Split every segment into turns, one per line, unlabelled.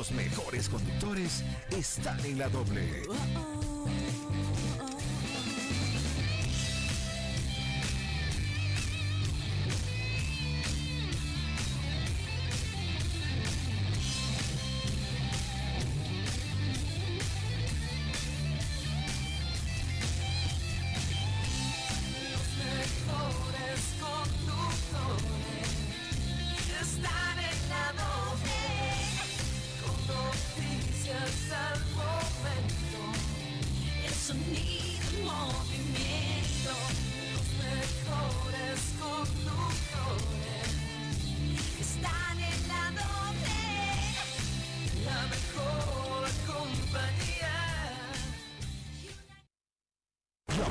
Los mejores conductores están en la doble.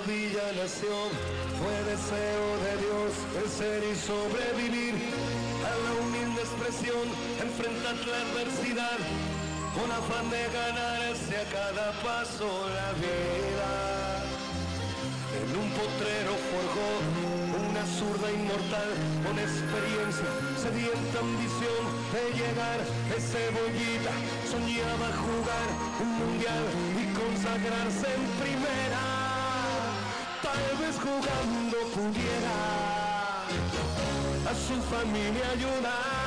En una villa nación fue deseo de Dios crecer y sobrevivir a la humilde expresión, enfrentar la adversidad con afán de ganarse a cada paso la vida. En un potrero forjó una zurda inmortal con experiencia, sedienta ambición de llegar de cebollita. Soñaba jugar un mundial y consagrarse en primera. Tal vez jugando pudiera a su familia ayudar.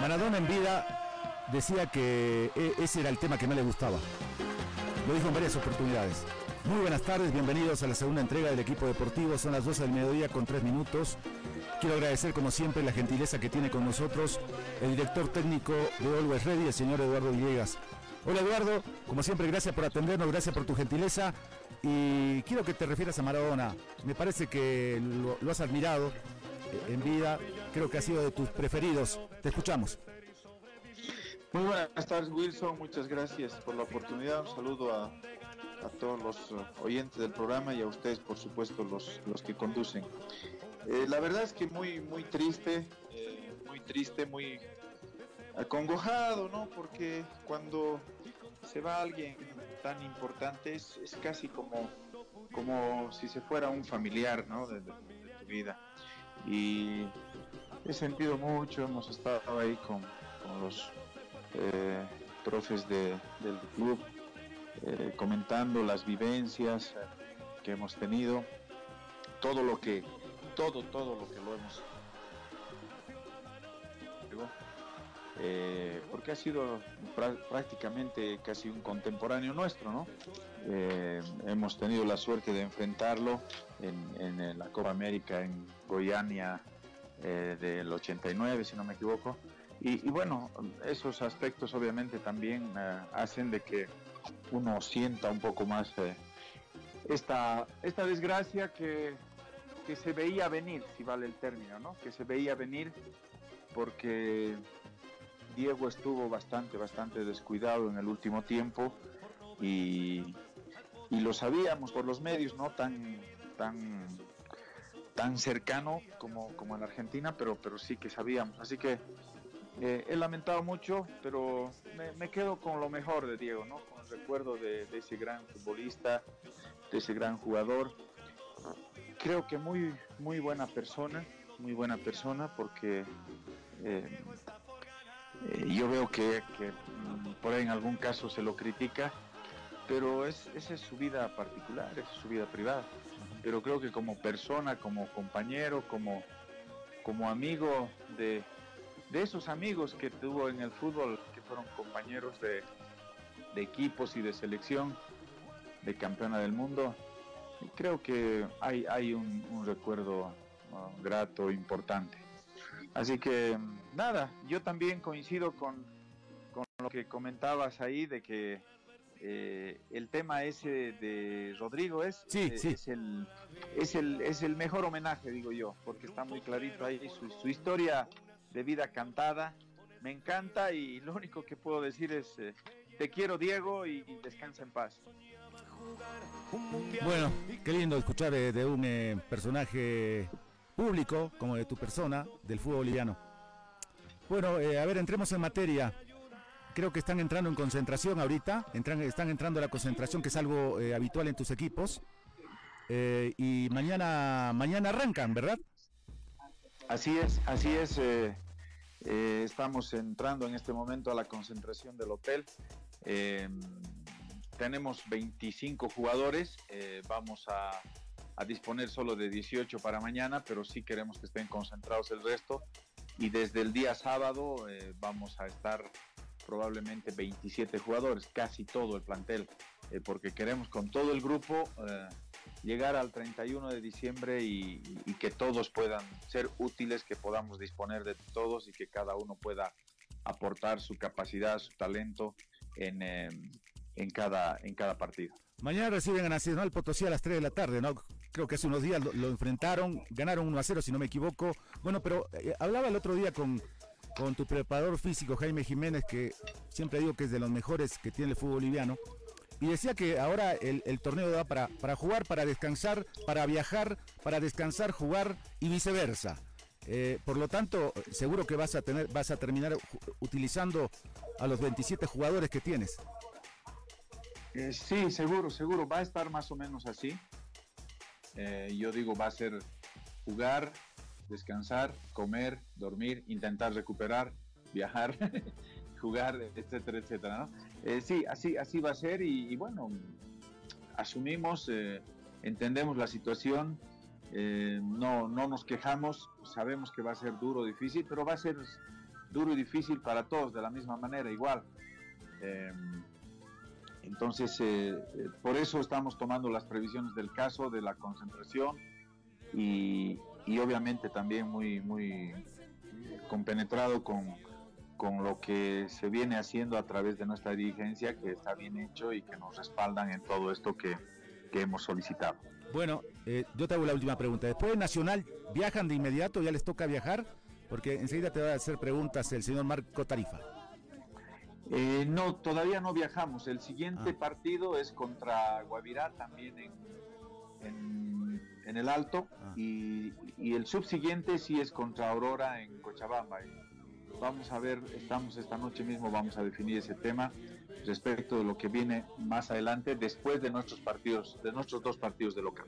Maradona, en vida decía que e- ese era el tema que más le gustaba. Lo dijo en varias oportunidades. Muy buenas tardes, bienvenidos a la segunda entrega del equipo deportivo. Son las 12 del mediodía con 3 minutos. Quiero agradecer como siempre la gentileza que tiene con nosotros el director técnico de Always Ready, el señor Eduardo Villegas. Hola Eduardo, como siempre gracias por atendernos, gracias por tu gentileza y quiero que te refieras a Maradona. Me parece que lo, has admirado eh, en vida, creo que ha sido de tus preferidos. Te escuchamos.
Muy buenas tardes, Wilson. Muchas gracias por la oportunidad. Un saludo a, a todos los eh, oyentes del programa y a ustedes, por supuesto, los, los que conducen. Eh, la verdad es que muy, muy triste, muy triste, muy acongojado, ¿no? Porque cuando se va alguien tan importante es, casi como, como si se fuera un familiar, ¿no? De, tu vida. Y he sentido mucho, hemos estado ahí con, con los eh, profes de- del club eh, comentando las vivencias que hemos tenido, todo lo que, todo, todo lo que lo hemos eh, porque ha sido prá- prácticamente casi un contemporáneo nuestro, ¿no? Eh, hemos tenido la suerte de enfrentarlo en, la Copa América en Goiânia eh, del 89, si no me equivoco. Y, y bueno, esos aspectos obviamente también hacen de que uno sienta un poco más esta, esta desgracia que, que se veía venir, si vale el término, ¿no? Que se veía venir porque Diego estuvo bastante, bastante descuidado en el último tiempo y, lo sabíamos por los medios, no tan, tan, tan cercano como, como en Argentina, pero, pero sí que sabíamos. Así que eh, he lamentado mucho, pero me, quedo con lo mejor de Diego, ¿no? Con el recuerdo de, de ese gran futbolista, de ese gran jugador. Creo que muy, muy buena persona, muy buena persona porque eh, Eh, yo veo que, que, mm, por ahí en algún caso se lo critica, pero es, esa es su vida particular, es su vida privada. Pero creo que como persona, como compañero, como, como amigo de, de esos amigos que tuvo en el fútbol, que fueron compañeros de, de equipos y de selección, de campeona del mundo, creo que hay, hay un, un recuerdo uh, grato, importante. Así que nada, yo también coincido con, con lo que comentabas ahí de que eh, el tema ese de Rodrigo es,
Sí,
eh,
sí.
es, el, es, el, es el mejor homenaje, digo yo, porque está muy clarito ahí su, su historia de vida cantada. Me encanta y lo único que puedo decir es, eh, te quiero Diego y, y descansa en paz.
Bueno, qué lindo escuchar eh, de un personaje público como de tu persona del fútbol boliviano. Bueno, eh, a ver, entremos en materia. Creo que están entrando en concentración ahorita, están entrando a la concentración que es algo eh, habitual en tus equipos. Eh, y mañana, mañana arrancan, ¿verdad?
Así es, así es. estamos entrando en este momento a la concentración del hotel. Tenemos 25 jugadores. vamos a, a disponer solo de 18 para mañana, pero sí queremos que estén concentrados el resto. Y desde el día sábado eh, vamos a estar probablemente 27 jugadores, casi todo el plantel, eh, porque queremos con todo el grupo eh, llegar al 31 de diciembre y, que todos puedan ser útiles, que podamos disponer de todos y que cada uno pueda aportar su capacidad, su talento en, en, cada, en cada partido.
Mañana reciben a Nacional Potosí a las 3 de la tarde, ¿no? Creo que hace unos días lo, enfrentaron, ganaron 1 a 0 si no me equivoco. Bueno, pero eh, hablaba el otro día con, con tu preparador físico Jaime Jiménez, que siempre digo que es de los mejores que tiene el fútbol boliviano, y decía que ahora el, torneo da para, para jugar, para descansar, para viajar, para descansar, jugar y viceversa. Eh, por lo tanto, seguro que vas a tener, vas a terminar utilizando a los 27 jugadores que tienes.
Eh, sí, seguro, seguro, va a estar más o menos así. Eh, yo digo, va a ser jugar, descansar, comer, dormir, intentar recuperar, viajar, jugar, etcétera, etcétera. Eh, sí, así, así va a ser y, bueno, asumimos, eh, entendemos la situación, no, no nos quejamos, sabemos que va a ser duro, difícil, pero va a ser duro y difícil para todos de la misma manera, igual. Entonces, eh, eh, por eso estamos tomando las previsiones del caso, de la concentración y, y obviamente también muy, muy compenetrado con, con lo que se viene haciendo a través de nuestra dirigencia, que está bien hecho y que nos respaldan en todo esto que, que hemos solicitado.
Bueno, eh, yo te hago la última pregunta. Después de Nacional, ¿viajan de inmediato? ¿Ya les toca viajar? Porque enseguida te va a hacer preguntas el señor Marco Tarifa.
Eh, no, todavía no viajamos. El siguiente
Ah.
partido es contra Guavirá, también en, en, en el Alto,
Ah.
y, y el subsiguiente sí es contra Aurora en Cochabamba. Vamos a ver, estamos esta noche mismo, vamos a definir ese tema respecto de lo que viene más adelante, después de nuestros partidos, de nuestros dos partidos de local.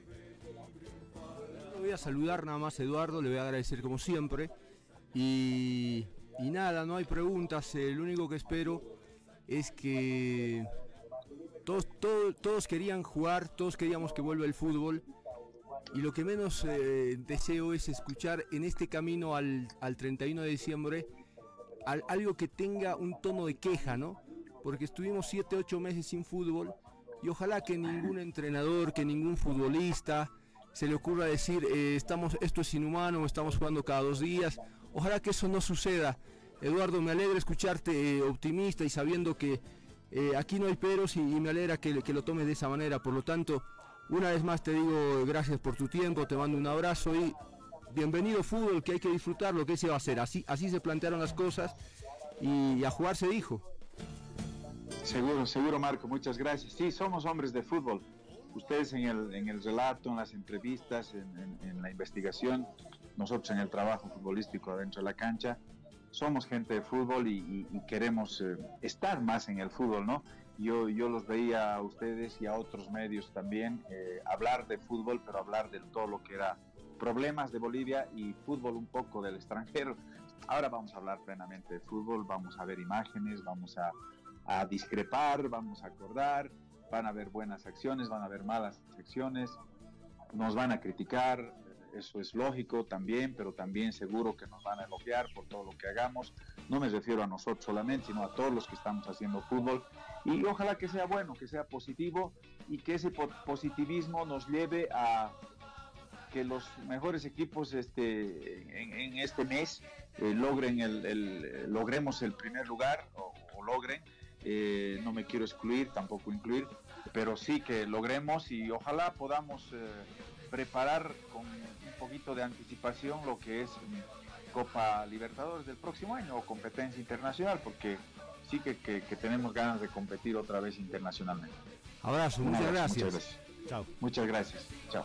Voy a saludar nada más a Eduardo, le voy a agradecer como siempre. Y, y nada, no hay preguntas. eh, lo único que espero es que todos, querían jugar, todos queríamos que vuelva el fútbol. Y lo que menos eh, deseo es escuchar en este camino al, al 31 de diciembre al- algo que tenga un tono de queja, ¿no? Porque estuvimos 7, 8 meses sin fútbol y ojalá que ningún entrenador, que ningún futbolista se le ocurra decir eh, estamos, esto es inhumano, estamos jugando cada dos días. Ojalá que eso no suceda. Eduardo, me alegra escucharte eh, optimista y sabiendo que eh, aquí no hay peros y, me alegra que, lo tomes de esa manera. Por lo tanto, una vez más te digo gracias por tu tiempo, te mando un abrazo y bienvenido fútbol, que hay que disfrutarlo, que se va a hacer. Así, así se plantearon las cosas y a jugar se dijo.
Seguro, seguro Marco, muchas gracias. Sí, somos hombres de fútbol. Ustedes en el, en el relato, en las entrevistas, en, en- en la investigación, nosotros en el trabajo futbolístico adentro de la cancha, somos gente de fútbol y, y- y queremos eh, estar más en el fútbol, ¿no? Yo, yo los veía a ustedes y a otros medios también eh, hablar de fútbol, pero hablar de todo lo que era problemas de Bolivia y fútbol un poco del extranjero. Ahora vamos a hablar plenamente de fútbol, vamos a ver imágenes, vamos a, a discrepar, vamos a acordar, van a haber buenas acciones, van a haber malas acciones, nos van a criticar, eso es lógico también, pero también seguro que nos van a elogiar por todo lo que hagamos. No me refiero a nosotros solamente, sino a todos los que estamos haciendo fútbol. Y ojalá que sea bueno, que sea positivo y que ese po- positivismo nos lleve a que los mejores equipos este, en, este mes eh, logren el, el- logremos el primer lugar o, logren. Eh, no me quiero excluir, tampoco incluir, pero sí que logremos y ojalá podamos eh, preparar con poquito de anticipación lo que es mm, Copa Libertadores del próximo año o competencia internacional, porque sí que, que- que tenemos ganas de competir otra vez internacionalmente.
Abrazo, muchas
abrazo,
gracias.
Muchas gracias.
Chao.
Muchas gracias. Chao.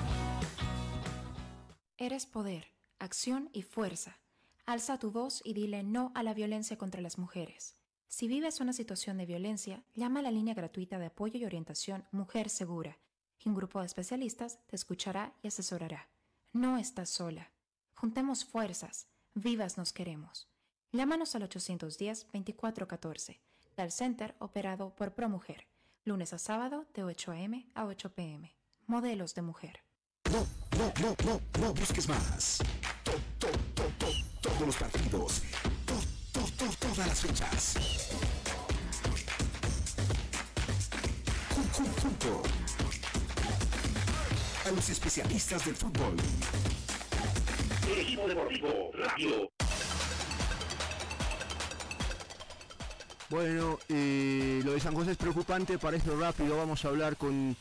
Eres poder, acción y fuerza. Alza tu voz y dile no a la violencia contra las mujeres. Si vives una situación de violencia, llama a la línea gratuita de apoyo y orientación Mujer Segura. Un grupo de especialistas te escuchará y asesorará. No estás sola. Juntemos fuerzas. Vivas nos queremos. Llámanos al 810-2414. Del Center operado por ProMujer. Lunes a sábado de 8 a.m. a 8 p.m. Modelos de mujer.
No, no, no, no, busques más. To- to- to- to- todos los partidos. To- to- to- todas las fechas. Jun- jun- Junto a los especialistas del fútbol.
Bueno, eh, lo de San José es preocupante, para esto rápido vamos a hablar con...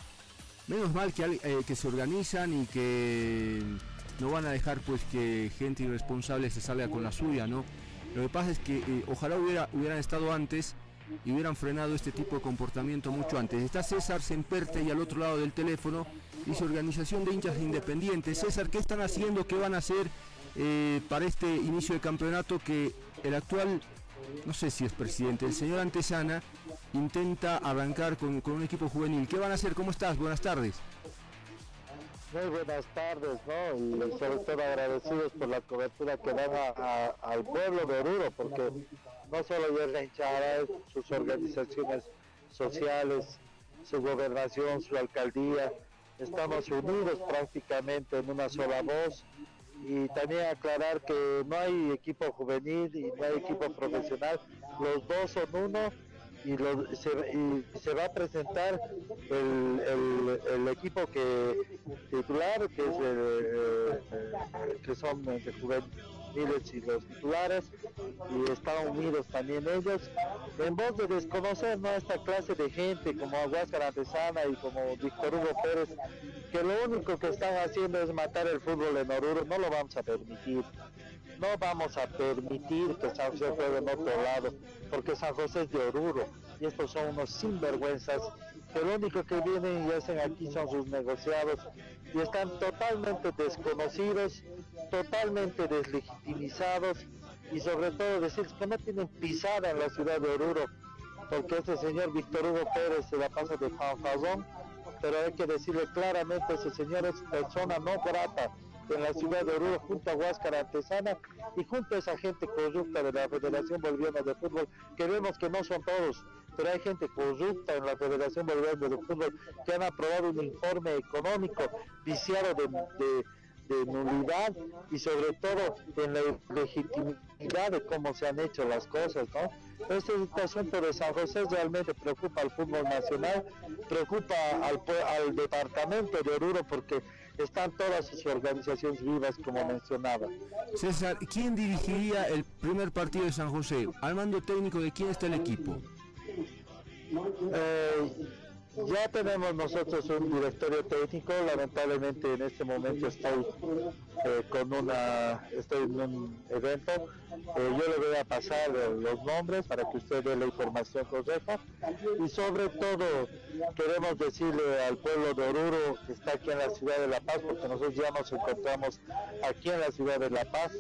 Menos mal eh, que se organizan y que no van a dejar pues que gente irresponsable se salga con la suya, ¿no? Lo que pasa es que eh, ojalá hubiera, hubieran estado antes y hubieran frenado este tipo de comportamiento mucho antes. Está César Semperte y al otro lado del teléfono dice Organización de Hinchas Independientes. César, ¿qué están haciendo? ¿Qué van a hacer eh, para este inicio de campeonato que el actual no sé si es presidente, el señor Antesana intenta arrancar con, con un equipo juvenil. ¿Qué van a hacer? ¿Cómo estás? Buenas tardes.
Muy buenas tardes, ¿no? Y sobre todo agradecidos por la cobertura que dan al pueblo de Oruro, porque no solo es la hinchada, sus organizaciones sociales, su gobernación, su alcaldía, estamos unidos prácticamente en una sola voz. Y también aclarar que no hay equipo juvenil y no hay equipo profesional, los dos son uno y, lo- se, y se va a presentar el, el- el equipo que titular que es el, eh, que son de juveniles y los titulares y están unidos también ellos en voz de desconocer ¿no? esta clase de gente como Aguascar Antesana y como Víctor Hugo Pérez que lo único que están haciendo es matar el fútbol en Oruro no lo vamos a permitir no vamos a permitir que San José juegue en otro lado, porque San José es de Oruro y estos son unos sinvergüenzas que lo único que vienen y hacen aquí son sus negociados y están totalmente desconocidos, totalmente deslegitimizados y sobre todo decir que no tienen pisada en la ciudad de Oruro, porque este señor Víctor Hugo Pérez se la pasa de fanfarrón, pero hay que decirle claramente, ese señor es persona no grata en la ciudad de Oruro junto a Huáscar Artesana y junto a esa gente corrupta de la Federación Boliviana de Fútbol, que vemos que no son todos, pero hay gente corrupta en la Federación Boliviana de Fútbol que han aprobado un informe económico viciado de, de- de nulidad y sobre todo en la legitimidad de cómo se han hecho las cosas, ¿no? Este, asunto de San José realmente preocupa al fútbol nacional, preocupa al, al departamento de Oruro porque están todas sus organizaciones vivas, como mencionaba.
César, ¿quién dirigiría el primer partido de San José? Al mando técnico de quién está el equipo.
Eh, ya tenemos nosotros un directorio técnico, lamentablemente en este momento estoy eh, con una, estoy en un evento, Eh, yo le voy a pasar los nombres para que usted dé la información correcta y sobre todo queremos decirle al pueblo de Oruro que está aquí en la ciudad de La Paz, porque nosotros ya nos encontramos aquí en la ciudad de La Paz,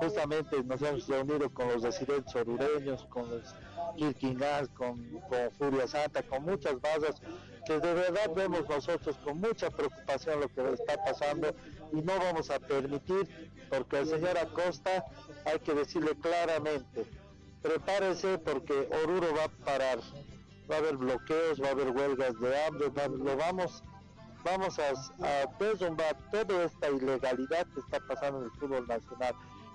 justamente nos hemos reunido con los residentes orureños, con los Quirquingás, con, con Furia Santa, con muchas bases que de verdad vemos nosotros con mucha preocupación lo que está pasando y no vamos a permitir, porque al señor Acosta hay que decirle claramente, prepárese porque Oruro va a parar, va a haber bloqueos, va a haber huelgas de hambre, lo vamos vamos a, a derrumbar toda esta ilegalidad que está pasando en el fútbol nacional.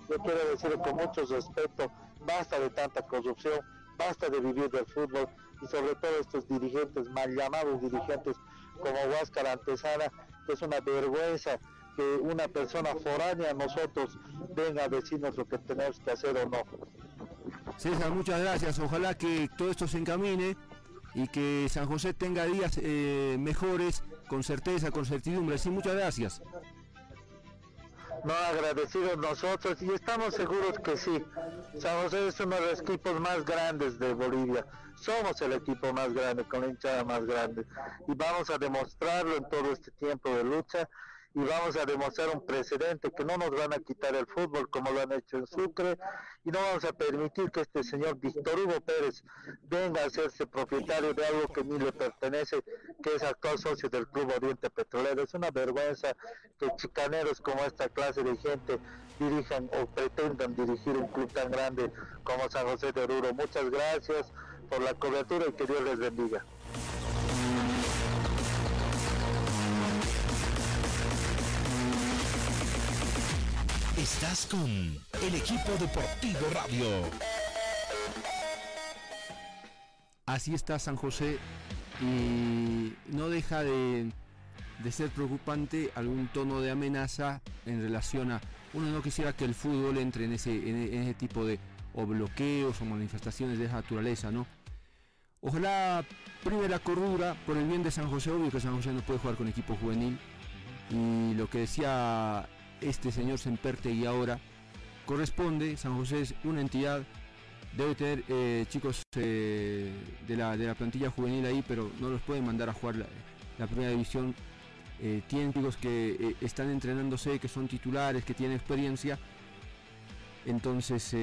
Yo quiero decirle con mucho respeto, basta de tanta corrupción, basta de vivir del fútbol y sobre todo estos dirigentes, mal llamados dirigentes como Huáscar Antesana, que es una vergüenza que una persona foránea a nosotros venga a decirnos lo que tenemos que hacer o no.
César, muchas gracias. Ojalá que todo esto se encamine y que San José tenga días eh, mejores, con certeza, con certidumbre. Sí, muchas gracias.
No agradecidos nosotros y estamos seguros que sí. San José es uno de los equipos más grandes de Bolivia. Somos el equipo más grande, con la hinchada más grande. Y vamos a demostrarlo en todo este tiempo de lucha y vamos a demostrar un precedente que no nos van a quitar el fútbol como lo han hecho en Sucre y no vamos a permitir que este señor Víctor Hugo Pérez venga a hacerse propietario de algo que ni le pertenece, que es actual socio del Club Oriente Petrolero. Es una vergüenza que chicaneros como esta clase de gente dirijan o pretendan dirigir un club tan grande como San José de Oruro. Muchas gracias por la cobertura y que Dios les bendiga.
Estás con el equipo deportivo radio.
Así está San José y no deja de, de ser preocupante algún tono de amenaza en relación a uno no quisiera que el fútbol entre en ese, en, ese tipo de o bloqueos o manifestaciones de esa naturaleza, ¿no? Ojalá prime la cordura por el bien de San José, obvio que San José no puede jugar con equipo juvenil y lo que decía este señor Semperte y ahora corresponde, San José es una entidad debe tener eh, chicos eh, de, la, de la plantilla juvenil ahí, pero no los pueden mandar a jugar la, la primera división. Eh, tienen chicos que están entrenándose, que son titulares, que tienen experiencia. Entonces,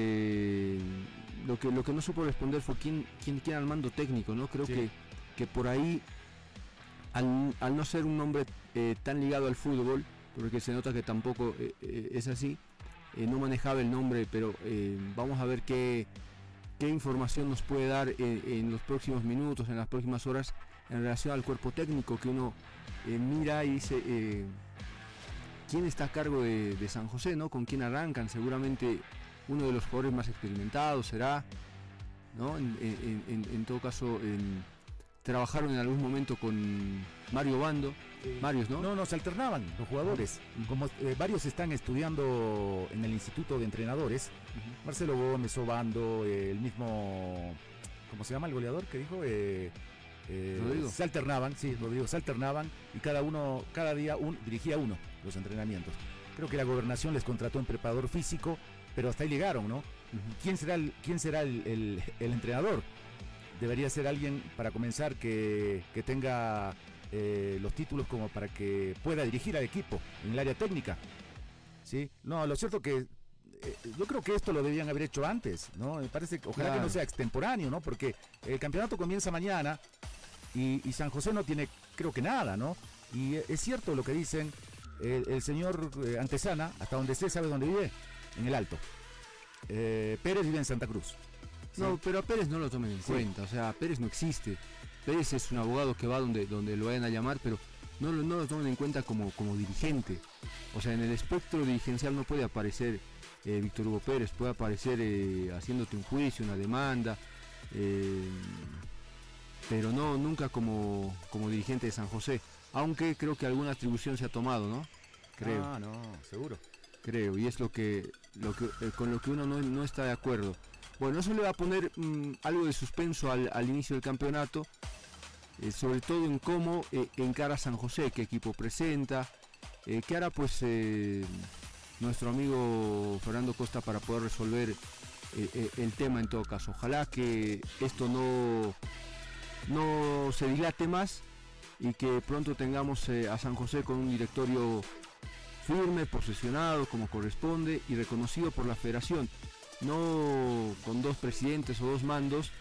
lo, que, lo que no supo responder fue quién, quién, quién al mando técnico, ¿no? Creo
Sí.
que, que por ahí, al, al no ser un hombre tan ligado al fútbol, porque se nota que tampoco eh, eh, es así, eh, no manejaba el nombre, pero vamos a ver qué, qué información nos puede dar en, los próximos minutos, en las próximas horas, en relación al cuerpo técnico que uno mira y dice quién está a cargo de, San José, ¿no? Con quién arrancan, seguramente uno de los jugadores más experimentados será, ¿no? En, todo caso, trabajaron en algún momento con Mario Bando, Marios, ¿no?
No, no, se alternaban los jugadores. Como eh, varios están estudiando en el Instituto de Entrenadores, Marcelo Gómez, Obando, eh, el mismo, ¿cómo se llama el goleador que dijo? Eh, eh,
Rodrigo.
Se alternaban, sí, Rodrigo, se alternaban y cada uno, cada día un, dirigía uno los entrenamientos. Creo que la gobernación les contrató un preparador físico, pero hasta ahí llegaron, ¿no? ¿Quién será el, quién será el, el- el entrenador? Debería ser alguien, para comenzar, que, que tenga eh, los títulos como para que pueda dirigir al equipo en el área técnica. ¿Sí? No, lo cierto que eh, yo creo que esto lo debían haber hecho antes, ¿no? Me parece que ojalá que no sea extemporáneo, ¿no? Porque el campeonato comienza mañana y, y San José no tiene, creo que nada, ¿no? Y es cierto lo que dicen el, el señor eh, Antesana, hasta donde sé, sabe dónde vive, en el Alto. Eh, Pérez vive en Santa Cruz.
No, pero a Pérez no lo tomen en
Sí.
cuenta, o sea, Pérez no existe. Pérez es un abogado que va donde, donde lo vayan a llamar, pero no, lo- no lo tomen en cuenta como, como dirigente. O sea, en el espectro dirigencial no puede aparecer eh, Víctor Hugo Pérez, puede aparecer eh, haciéndote un juicio, una demanda, eh, pero no nunca como, como dirigente de San José. Aunque creo que alguna atribución se ha tomado, ¿no? Creo.
Ah, no, seguro.
creo, y es lo que, lo que con lo que uno no, no está de acuerdo. Bueno, eso le va a poner mm, algo de suspenso al, inicio del campeonato, eh, sobre todo en cómo eh, encara San José, qué equipo presenta, eh, qué hará pues nuestro amigo Fernando Costa para poder resolver el tema en todo caso. Ojalá que esto no, no se dilate más y que pronto tengamos a San José con un directorio firme, posesionado como corresponde y reconocido por la federación, no con dos presidentes o dos mandos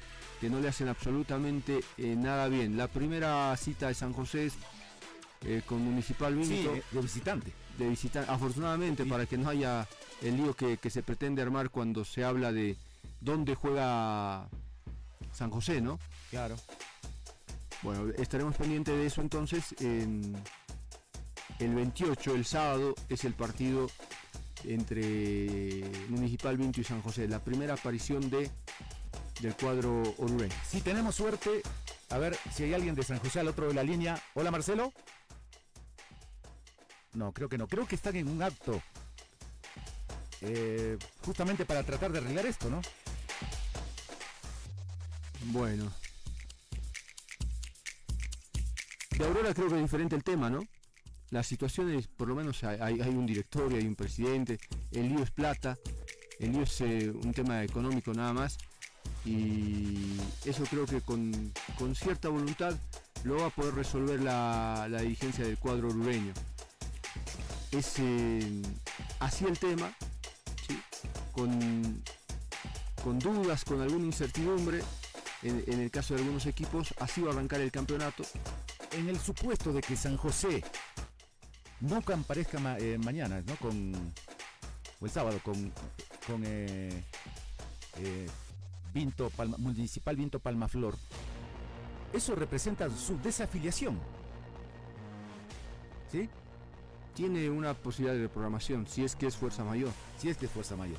que no le hacen absolutamente eh, nada bien. La primera cita de San José es eh, con Municipal
Sí,
Vinto
eh, de visitante.
de visitar, afortunadamente para que no haya el lío que, que se pretende armar cuando se habla de dónde juega San José, ¿no?
Claro.
Bueno, estaremos pendientes de eso entonces. En el 28, el sábado, es el partido entre Municipal Vinto y San José. La primera aparición de del cuadro orureño.
Si tenemos suerte, a ver si hay alguien de San José al otro de la línea. Hola Marcelo. No, creo que no. Creo que están en un acto. eh, justamente para tratar de arreglar esto, ¿no?
Bueno. De Aurora creo que es diferente el tema, ¿no? Las situaciones, por lo menos hay, hay- un directorio, hay un presidente, el lío es plata, el lío es eh, un tema económico nada más. Y eso creo que con, con cierta voluntad lo va a poder resolver la, la dirigencia del cuadro orureño. Es eh, así el tema, ¿sí? con, con dudas, con alguna incertidumbre, en el caso de algunos equipos, así va a arrancar el campeonato.
En el supuesto de que San José no comparezca ma- eh, mañana, ¿no? Con, o el sábado, con, con eh, eh, Vinto Palma- Municipal Vinto Palmaflor, eso representa su desafiliación. ¿Sí?
Tiene una posibilidad de reprogramación, si es que es fuerza mayor.
Si es que es fuerza mayor.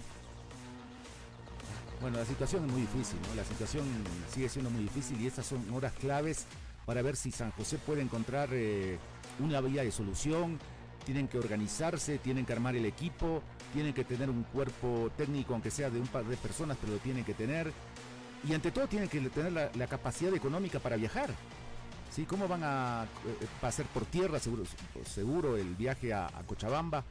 Bueno, la situación es muy difícil, ¿no? La situación sigue siendo muy difícil y estas son horas claves para ver si San José puede encontrar eh, una vía de solución. Tienen que organizarse, tienen que armar el equipo, tienen que tener un cuerpo técnico, aunque sea de un par de personas, pero lo tienen que tener. Y ante todo tienen que tener la, capacidad económica para viajar. ¿Sí? ¿Cómo van a eh, pasar por tierra? Seguro, seguro el viaje a- Cochabamba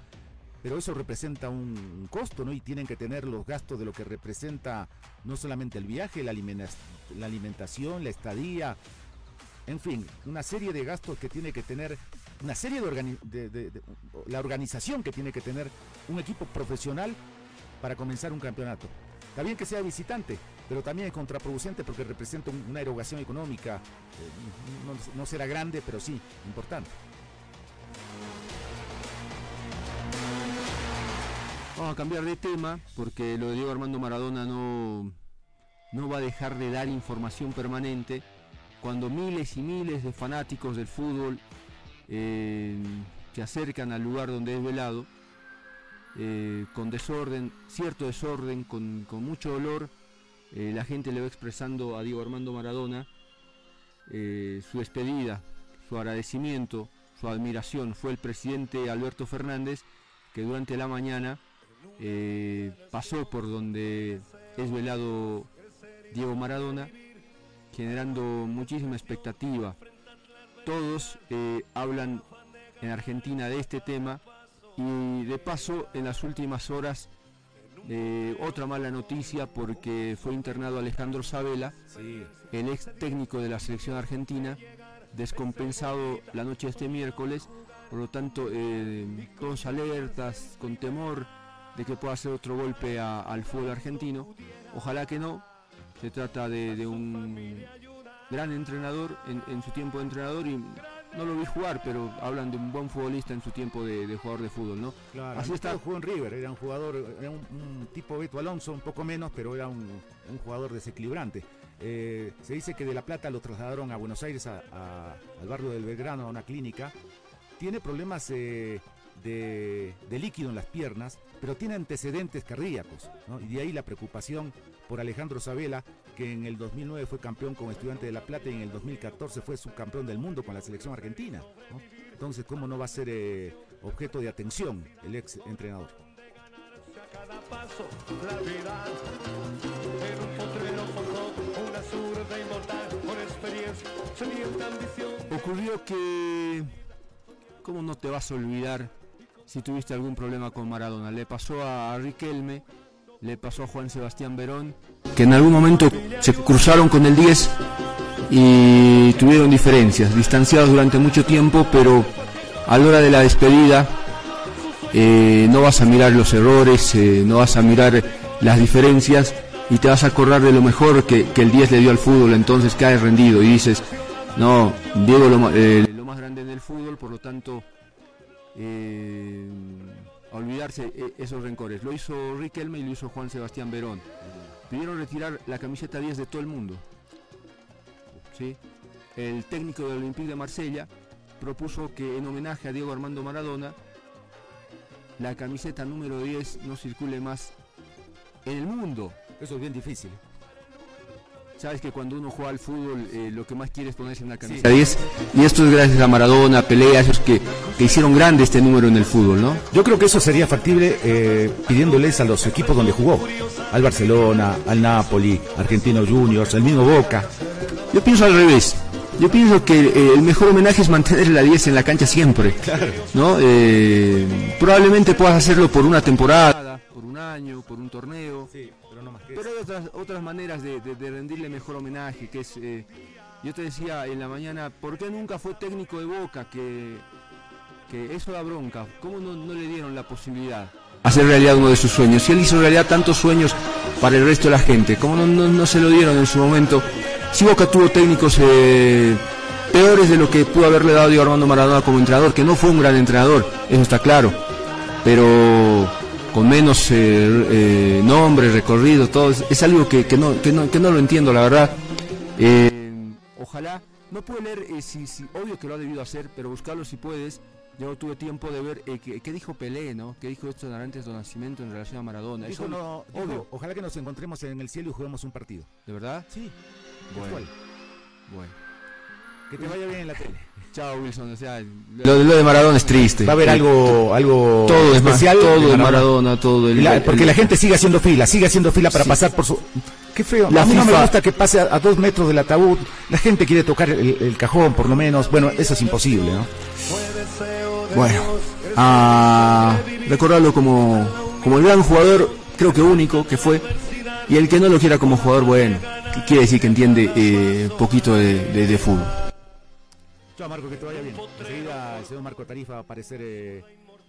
pero eso representa un, costo, ¿no? Y tienen que tener los gastos de lo que representa no solamente el viaje, la, la alimentación, la estadía, en fin, una serie de gastos que tiene que tener, una serie de, organi- la organización que tiene que tener un equipo profesional para comenzar un campeonato. Está bien que sea visitante, pero también es contraproducente porque representa un- una erogación económica, eh, no- no será grande, pero sí importante.
Vamos a cambiar de tema porque lo de Diego Armando Maradona no, no va a dejar de dar información permanente cuando miles y miles de fanáticos del fútbol eh, se acercan al lugar donde es velado eh, con desorden, cierto desorden, con, con mucho dolor. eh, la gente le va expresando a Diego Armando Maradona eh, su despedida, su agradecimiento, su admiración. Fue el presidente Alberto Fernández que durante la mañana eh, pasó por donde es velado Diego Maradona, generando muchísima expectativa. Todos eh, hablan en Argentina de este tema. Y de paso en las últimas horas eh, otra mala noticia porque fue internado Alejandro Sabela,
Sí,
el ex técnico de la selección argentina, descompensado la noche de este miércoles, por lo tanto eh, todos alertas, con temor de que pueda hacer otro golpe a- al fútbol argentino. Ojalá que no, se trata de, de un gran entrenador en, en su tiempo de entrenador y no lo vi jugar, pero hablan de un buen futbolista en su tiempo de, de jugador de fútbol, ¿no?
Claro,
Así está.
jugó en River, era un jugador, era un, un tipo Beto Alonso, un poco menos, pero era un, un jugador desequilibrante. Eh, se dice que de La Plata lo trasladaron a Buenos Aires, a- a- al barrio del Belgrano, a una clínica. Tiene problemas eh, de, de líquido en las piernas, pero tiene antecedentes cardíacos, ¿no? y de ahí la preocupación por Alejandro Sabela, que en el 2009 fue campeón con Estudiante de La Plata y en el 2014 fue subcampeón del mundo con la selección argentina. ¿no? Entonces, ¿cómo no va a ser eh, objeto de atención el ex entrenador?
cada paso la vida en un potrero forjó una zurda inmortal con experiencia sedienta ambición
Ocurrió que... ¿Cómo no te vas a olvidar si tuviste algún problema con Maradona? Le pasó a Riquelme, le pasó a Juan Sebastián Verón, que en algún momento se cruzaron con el 10 y tuvieron diferencias, distanciados durante mucho tiempo, pero a la hora de la despedida eh, no vas a mirar los errores, eh, no vas a mirar las diferencias y te vas a acordar de lo mejor que, el 10 le dio al fútbol, entonces caes rendido y dices, no, Diego lo, eh, lo más grande en el fútbol, por lo tanto, eh, olvidarse eh, esos rencores. Lo hizo Riquelme y lo hizo Juan Sebastián Verón. Pidieron retirar la camiseta 10 de todo el mundo. ¿sí? El técnico del Olympique de Marsella propuso que en homenaje a Diego Armando Maradona, la camiseta número 10 no circule más en el mundo.
Eso es bien difícil.
Sabes que cuando uno juega al fútbol eh, lo que más quiere es ponerse una camiseta 10 y esto es gracias a Maradona, Pelea, esos que, que hicieron grande este número en el fútbol, ¿no?
Yo creo que eso sería factible eh, pidiéndoles a los equipos donde jugó, al Barcelona, al Napoli, Argentino Juniors, el mismo Boca.
Yo pienso al revés. Yo pienso que eh, el mejor homenaje es mantener la 10 en la cancha siempre. ¿no? Eh, probablemente puedas hacerlo por una temporada, por un año, por un torneo.
que
Pero hay otras, otras maneras de, rendirle mejor homenaje, que es, eh, yo te decía en la mañana, ¿por qué nunca fue técnico de Boca? Que, que eso da bronca, ¿cómo no, no le dieron la posibilidad? Hacer realidad uno de sus sueños, y él hizo realidad tantos sueños para el resto de la gente, ¿cómo no, no- no se lo dieron en su momento? Si Boca tuvo técnicos eh, peores de lo que pudo haberle dado Diego Armando Maradona como entrenador, que no fue un gran entrenador, eso está claro, pero con menos eh, eh, nombre, recorrido, todo, es, es algo que, que no, que, no, que no lo entiendo, la verdad. Eh, ojalá, no puedo leer, eh, si, si, obvio que lo ha debido hacer, pero buscarlo si puedes. Yo no tuve tiempo de ver eh, qué, qué dijo Pelé, ¿no? ¿Qué dijo esto antes de Nacimiento en relación a Maradona?
Dijo,
Eso,
no, dijo,
obvio,
ojalá que nos encontremos en el cielo y juguemos un partido.
¿de verdad?
Sí,
Bueno, bueno.
Que te vaya bien en la tele.
Chao, Wilson. O sea, lo, de- lo de Maradona es triste.
Va a haber algo, algo
todo es más,
especial
todo de Maradona, todo el,
la-
el-
porque la gente sigue haciendo fila, sigue haciendo fila para
Sí.
pasar por su... Qué feo.
La
a mí no me gusta que pase a, a dos metros del ataúd. La gente quiere tocar el, el cajón, por lo menos. Bueno, eso es imposible, ¿no?
Bueno, a recordarlo como, como el gran jugador, creo que único que fue, y el que no lo quiera como jugador, bueno, quiere decir que entiende eh, poquito de, de- de fútbol.
Chao, Marco, que te vaya bien. Enseguida el señor Marco Tarifa va a aparecer eh,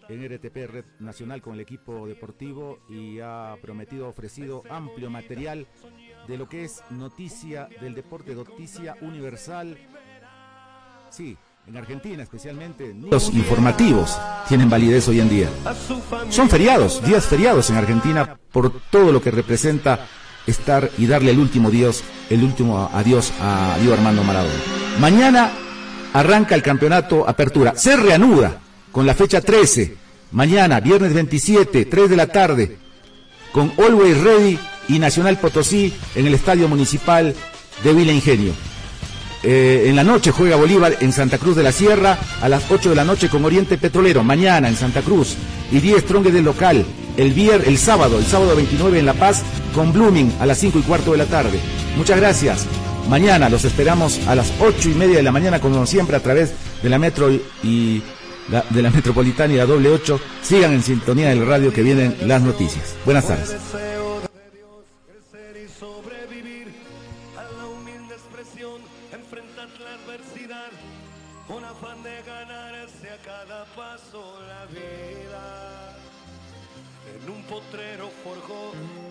en RTP Red Nacional con el equipo deportivo y ha prometido, ofrecido amplio material de lo que es noticia del deporte, noticia universal. Sí, en Argentina especialmente. Los informativos tienen validez hoy en día. Son feriados, días feriados en Argentina por todo lo que representa estar y darle el último dios, el último adiós a Diego Armando Maradona. Mañana arranca el campeonato Apertura. Se reanuda con la fecha 13. Mañana, viernes 27, 3 de la tarde, con Always Ready y Nacional Potosí en el Estadio Municipal de Villa Ingenio. Eh, en la noche juega Bolívar en Santa Cruz de la Sierra a las 8 de la noche con Oriente Petrolero. Mañana en Santa Cruz y 10 Trongue del local. El, vier, el sábado, el sábado 29 en La Paz con Blooming a las 5 y cuarto de la tarde. Muchas gracias. Mañana los esperamos a las 8 y media de la mañana como siempre a través de la Metro y- la- de la Metropolitana y la doble 8. Sigan en sintonía del radio que vienen las noticias. Buenas tardes.
forjó